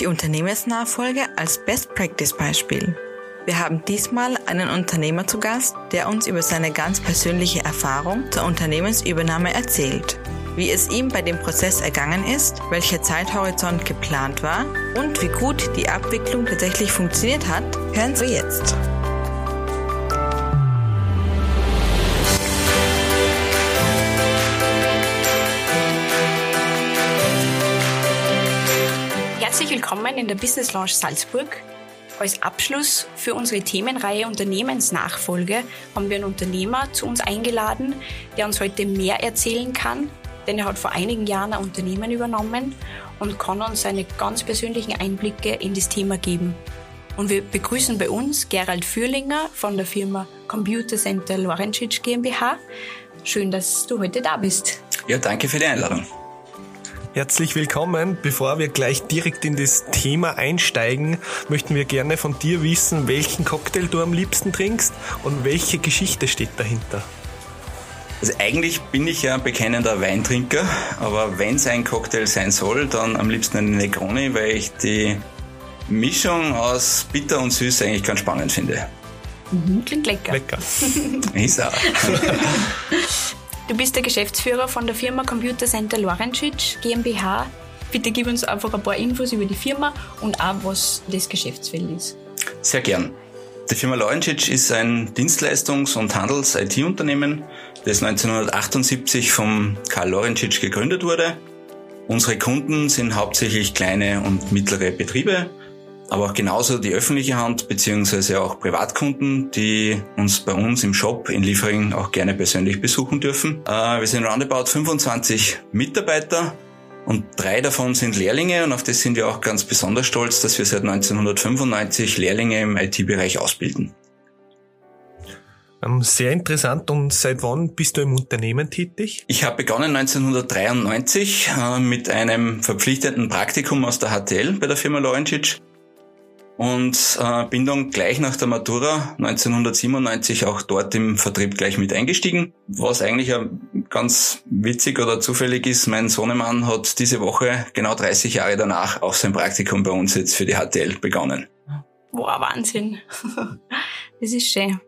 Die Unternehmensnachfolge als Best Practice Beispiel. Wir haben diesmal einen Unternehmer zu Gast, der uns über seine ganz persönliche Erfahrung zur Unternehmensübernahme erzählt. Wie es ihm bei dem Prozess ergangen ist, welcher Zeithorizont geplant war und wie gut die Abwicklung tatsächlich funktioniert hat, hören Sie jetzt. Willkommen in der Business Lounge Salzburg. Als Abschluss für unsere Themenreihe Unternehmensnachfolge haben wir einen Unternehmer zu uns eingeladen, der uns heute mehr erzählen kann, denn er hat vor einigen Jahren ein Unternehmen übernommen und kann uns seine ganz persönlichen Einblicke in das Thema geben. Und wir begrüßen bei uns Gerald Fürlinger von der Firma Computer Center Lorencic GmbH. Schön, dass du heute da bist. Ja, danke für die Einladung. Herzlich willkommen. Bevor wir gleich direkt in das Thema einsteigen, möchten wir gerne von dir wissen, welchen Cocktail du am liebsten trinkst und welche Geschichte steht dahinter. Also eigentlich bin ich ja ein bekennender Weintrinker, aber wenn es ein Cocktail sein soll, dann am liebsten eine Negroni, weil ich die Mischung aus bitter und süß eigentlich ganz spannend finde. Mhm, klingt lecker. Lecker. Ist auch. Du bist der Geschäftsführer von der Firma Computer Center Lorencic GmbH. Bitte gib uns einfach ein paar Infos über die Firma und auch, was das Geschäftsfeld ist. Sehr gern. Die Firma Lorencic ist ein Dienstleistungs- und Handels-IT-Unternehmen, das 1978 vom Karl Lorencic gegründet wurde. Unsere Kunden sind hauptsächlich kleine und mittlere Betriebe, aber auch genauso die öffentliche Hand beziehungsweise auch Privatkunden, die uns bei uns im Shop in Liefering auch gerne persönlich besuchen dürfen. Äh, wir sind roundabout 25 Mitarbeiter und drei davon sind Lehrlinge und auf das sind wir auch ganz besonders stolz, dass wir seit 1995 Lehrlinge im IT-Bereich ausbilden. Ähm, Sehr interessant. Und seit wann bist du im Unternehmen tätig? Ich habe begonnen 1993 äh, mit einem verpflichtenden Praktikum aus der HTL bei der Firma Lorencic und äh, bin dann gleich nach der Matura 1997 auch dort im Vertrieb gleich mit eingestiegen. Was eigentlich ganz witzig oder zufällig ist, mein Sohnemann hat diese Woche genau 30 Jahre danach auch sein Praktikum bei uns jetzt für die HTL begonnen. Wow, Wahnsinn. Das ist schön.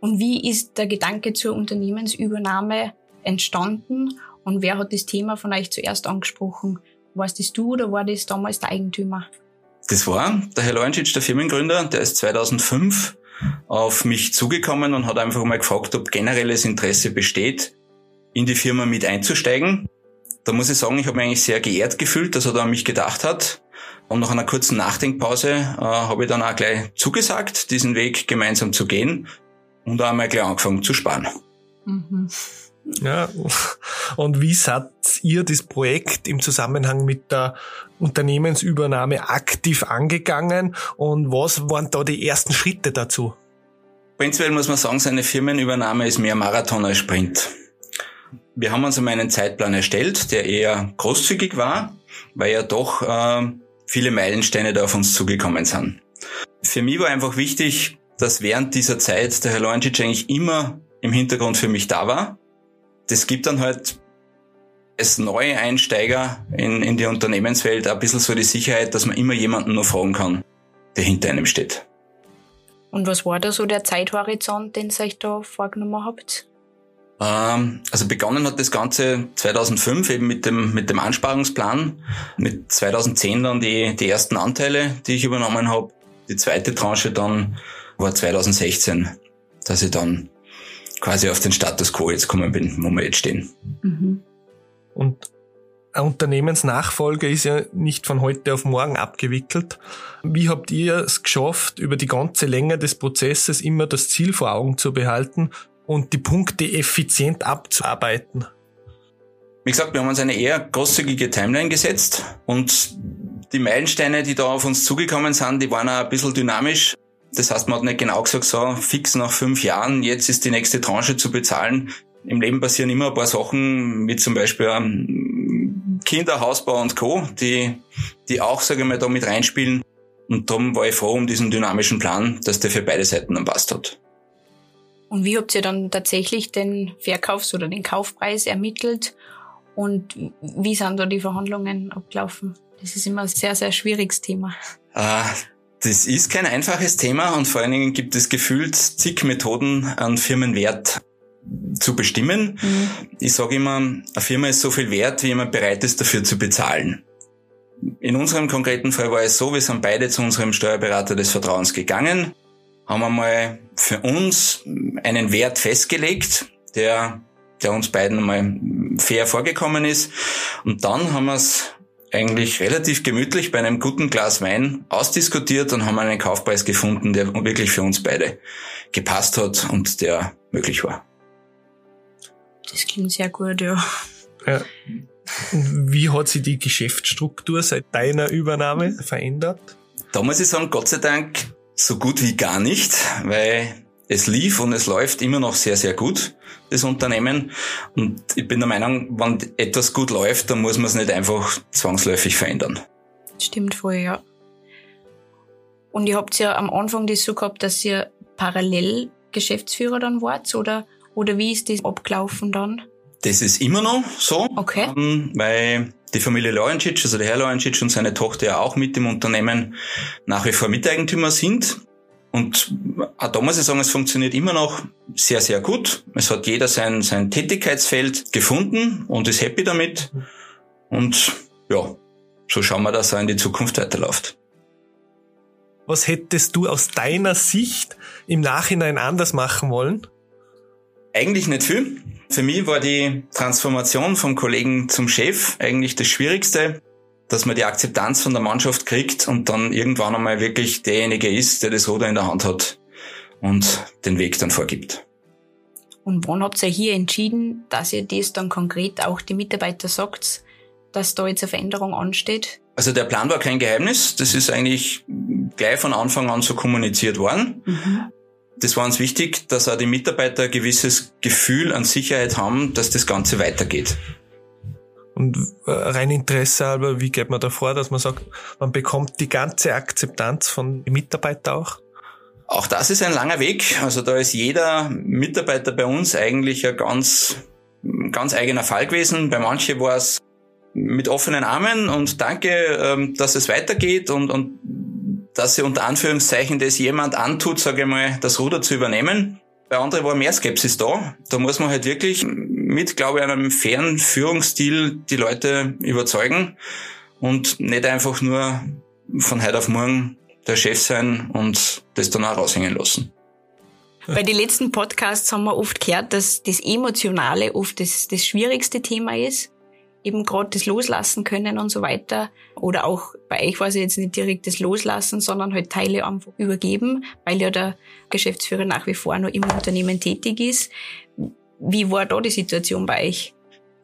Und wie ist der Gedanke zur Unternehmensübernahme entstanden und wer hat das Thema von euch zuerst angesprochen? Warst das du oder war das damals der Eigentümer? Das war der Herr Lorencic, der Firmengründer, der ist 2005 auf mich zugekommen und hat einfach mal gefragt, ob generelles Interesse besteht, in die Firma mit einzusteigen. Da muss ich sagen, ich habe mich eigentlich sehr geehrt gefühlt, dass er da an mich gedacht hat. Und nach einer kurzen Nachdenkpause äh, habe ich dann auch gleich zugesagt, diesen Weg gemeinsam zu gehen und auch einmal gleich angefangen zu sparen. Mhm. Ja. Und wie seid ihr das Projekt im Zusammenhang mit der Unternehmensübernahme aktiv angegangen und was waren da die ersten Schritte dazu? Prinzipiell muss man sagen, seine Firmenübernahme ist mehr Marathon als Sprint. Wir haben uns einmal einen Zeitplan erstellt, der eher großzügig war, weil ja doch äh, viele Meilensteine da auf uns zugekommen sind. Für mich war einfach wichtig, dass während dieser Zeit der Herr Lorencic eigentlich immer im Hintergrund für mich da war. Das gibt dann halt als neue Einsteiger in, in die Unternehmenswelt ein bisschen so die Sicherheit, dass man immer jemanden noch fragen kann, der hinter einem steht. Und was war da so der Zeithorizont, den ihr euch da vorgenommen habt? Ähm, also begonnen hat das Ganze 2005 eben mit dem, mit dem Ansparungsplan, mit 2010 dann die, die ersten Anteile, die ich übernommen habe. Die zweite Tranche dann war 2016, dass ich dann quasi auf den Status quo jetzt gekommen bin, wo wir jetzt stehen. Mhm. Und eine Unternehmensnachfolge ist ja nicht von heute auf morgen abgewickelt. Wie habt ihr es geschafft, über die ganze Länge des Prozesses immer das Ziel vor Augen zu behalten und die Punkte effizient abzuarbeiten? Wie gesagt, wir haben uns eine eher großzügige Timeline gesetzt und die Meilensteine, die da auf uns zugekommen sind, die waren auch ein bisschen dynamisch. Das heißt, man hat nicht genau gesagt, so fix nach fünf Jahren, jetzt ist die nächste Tranche zu bezahlen. Im Leben passieren immer ein paar Sachen, wie zum Beispiel ähm, Kinder, Hausbau und Co., die, die auch, sage ich mal, da mit reinspielen. Und darum war ich froh um diesen dynamischen Plan, dass der für beide Seiten dann passt hat. Und wie habt ihr dann tatsächlich den Verkaufs- oder den Kaufpreis ermittelt? Und wie sind da die Verhandlungen abgelaufen? Das ist immer ein sehr, sehr schwieriges Thema. Äh, das ist kein einfaches Thema und vor allen Dingen gibt es gefühlt zig Methoden, an Firmenwert zu bestimmen. Mhm. Ich sage immer, eine Firma ist so viel wert, wie jemand bereit ist, dafür zu bezahlen. In unserem konkreten Fall war es so, wir sind beide zu unserem Steuerberater des Vertrauens gegangen, haben einmal für uns einen Wert festgelegt, der, der uns beiden einmal fair vorgekommen ist. Und dann haben wir es eigentlich relativ gemütlich bei einem guten Glas Wein ausdiskutiert und haben einen Kaufpreis gefunden, der wirklich für uns beide gepasst hat und der möglich war. Das klingt sehr gut, ja. ja. Wie hat sich die Geschäftsstruktur seit deiner Übernahme verändert? Da muss ich sagen, Gott sei Dank so gut wie gar nicht, weil es lief und es läuft immer noch sehr, sehr gut, das Unternehmen. Und ich bin der Meinung, wenn etwas gut läuft, dann muss man es nicht einfach zwangsläufig verändern. Stimmt voll, ja. Und ihr habt ja am Anfang das so gehabt, dass ihr parallel Geschäftsführer dann wart, oder, oder wie ist das abgelaufen dann? Das ist immer noch so. Okay. Ähm, weil die Familie Lawrencic, also der Herr Lawrencic und seine Tochter ja auch mit dem Unternehmen nach wie vor Miteigentümer sind. Und auch da muss ich sagen, es funktioniert immer noch sehr, sehr gut. Es hat jeder sein, sein Tätigkeitsfeld gefunden und ist happy damit. Und ja, so schauen wir, dass er in die Zukunft weiterläuft. Was hättest du aus deiner Sicht im Nachhinein anders machen wollen? Eigentlich nicht viel. Für mich war die Transformation vom Kollegen zum Chef eigentlich das Schwierigste, dass man die Akzeptanz von der Mannschaft kriegt und dann irgendwann einmal wirklich derjenige ist, der das Ruder in der Hand hat und den Weg dann vorgibt. Und wann habt ihr hier entschieden, dass ihr das dann konkret auch die Mitarbeiter sagt, dass da jetzt eine Veränderung ansteht? Also der Plan war kein Geheimnis. Das ist eigentlich gleich von Anfang an so kommuniziert worden. Mhm das war uns wichtig, dass auch die Mitarbeiter ein gewisses Gefühl an Sicherheit haben, dass das Ganze weitergeht. Und äh, rein Interesse halber, wie geht man da vor, dass man sagt, man bekommt die ganze Akzeptanz von Mitarbeitern auch? Auch das ist ein langer Weg. Also da ist jeder Mitarbeiter bei uns eigentlich ein ganz, ganz eigener Fall gewesen. Bei manchen war es mit offenen Armen und danke, ähm, dass es weitergeht und, und dass sie unter Anführungszeichen das jemand antut, sage ich mal, das Ruder zu übernehmen. Bei anderen war mehr Skepsis da. Da muss man halt wirklich mit, glaube ich, einem fairen Führungsstil die Leute überzeugen und nicht einfach nur von heute auf morgen der Chef sein und das dann auch raushängen lassen. Bei den letzten Podcasts haben wir oft gehört, dass das Emotionale oft das, das schwierigste Thema ist eben gerade das Loslassen können und so weiter. Oder auch bei euch war es jetzt nicht direkt das Loslassen, sondern halt Teile einfach übergeben, weil ja der Geschäftsführer nach wie vor noch im Unternehmen tätig ist. Wie war da die Situation bei euch?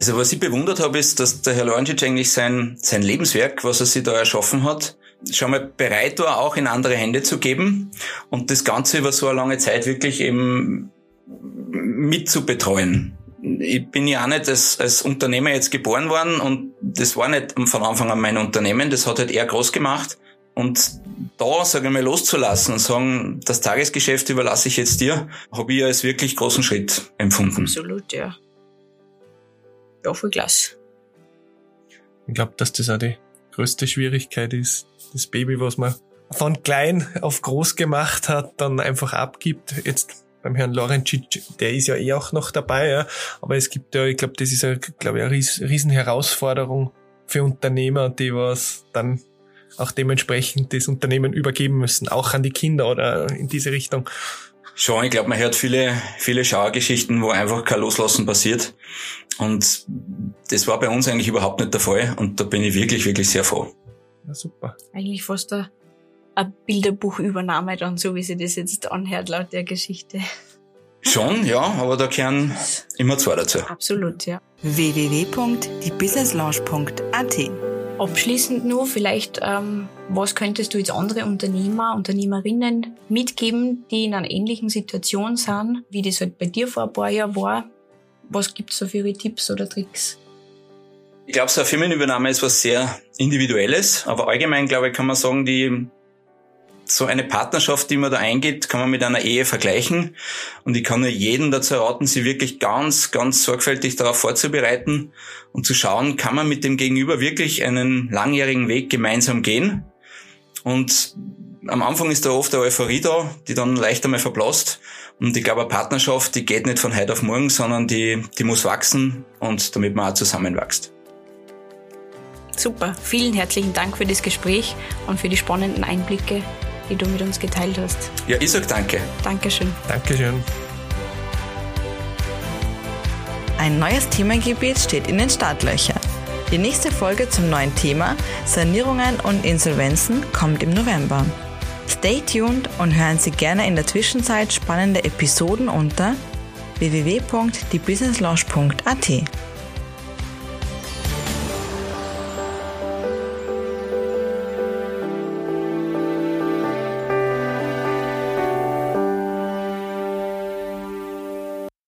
Also was ich bewundert habe, ist, dass der Herr Lorncic eigentlich sein, sein Lebenswerk, was er sich da erschaffen hat, schon mal bereit war, auch in andere Hände zu geben und das Ganze über so eine lange Zeit wirklich eben mitzubetreuen ich bin ja auch nicht als, als Unternehmer jetzt geboren worden und das war nicht von Anfang an mein Unternehmen, das hat halt er groß gemacht. Und da, sage ich mal, loszulassen und sagen, das Tagesgeschäft überlasse ich jetzt dir, habe ich als wirklich großen Schritt empfunden. Absolut, ja. Ja, voll klasse. Ich glaube, dass das auch die größte Schwierigkeit ist, das Baby, was man von klein auf groß gemacht hat, dann einfach abgibt. Jetzt beim Herrn Lorencic, der ist ja eh auch noch dabei, ja. aber es gibt ja, ich glaube, das ist ja, glaube ich, eine riesen Herausforderung für Unternehmer, die was dann auch dementsprechend das Unternehmen übergeben müssen, auch an die Kinder oder in diese Richtung. Schon, ich glaube, man hört viele, viele Schauergeschichten, wo einfach kein Loslassen passiert. Und das war bei uns eigentlich überhaupt nicht der Fall. Und da bin ich wirklich, wirklich sehr froh. Ja, super. Eigentlich fast der eine Bilderbuchübernahme dann, so wie sie das jetzt anhört, laut der Geschichte. Schon, ja, aber da gehören immer zwei dazu. Absolut, ja. www.diebusinesslaunch.at Abschließend nur vielleicht, ähm, was könntest du jetzt andere Unternehmer, Unternehmerinnen mitgeben, die in einer ähnlichen Situation sind, wie das halt bei dir vor ein paar Jahren war? Was gibt's da für ihre Tipps oder Tricks? Ich glaube, so eine Firmenübernahme ist was sehr Individuelles, aber allgemein, glaube ich, kann man sagen, die so eine Partnerschaft, die man da eingeht, kann man mit einer Ehe vergleichen. Und ich kann nur jedem dazu raten, sie wirklich ganz, ganz sorgfältig darauf vorzubereiten und zu schauen, kann man mit dem Gegenüber wirklich einen langjährigen Weg gemeinsam gehen. Und am Anfang ist da oft eine Euphorie da, die dann leicht einmal verblasst. Und ich glaube, eine Partnerschaft, die geht nicht von heute auf morgen, sondern die, die muss wachsen und damit man auch zusammenwächst. Super, vielen herzlichen Dank für das Gespräch und für die spannenden Einblicke, die du mit uns geteilt hast. Ja, ich sag danke. Dankeschön. Dankeschön. Ein neues Themengebiet steht in den Startlöchern. Die nächste Folge zum neuen Thema Sanierungen und Insolvenzen kommt im November. Stay tuned und hören Sie gerne in der Zwischenzeit spannende Episoden unter www.diebusinesslaunch.at.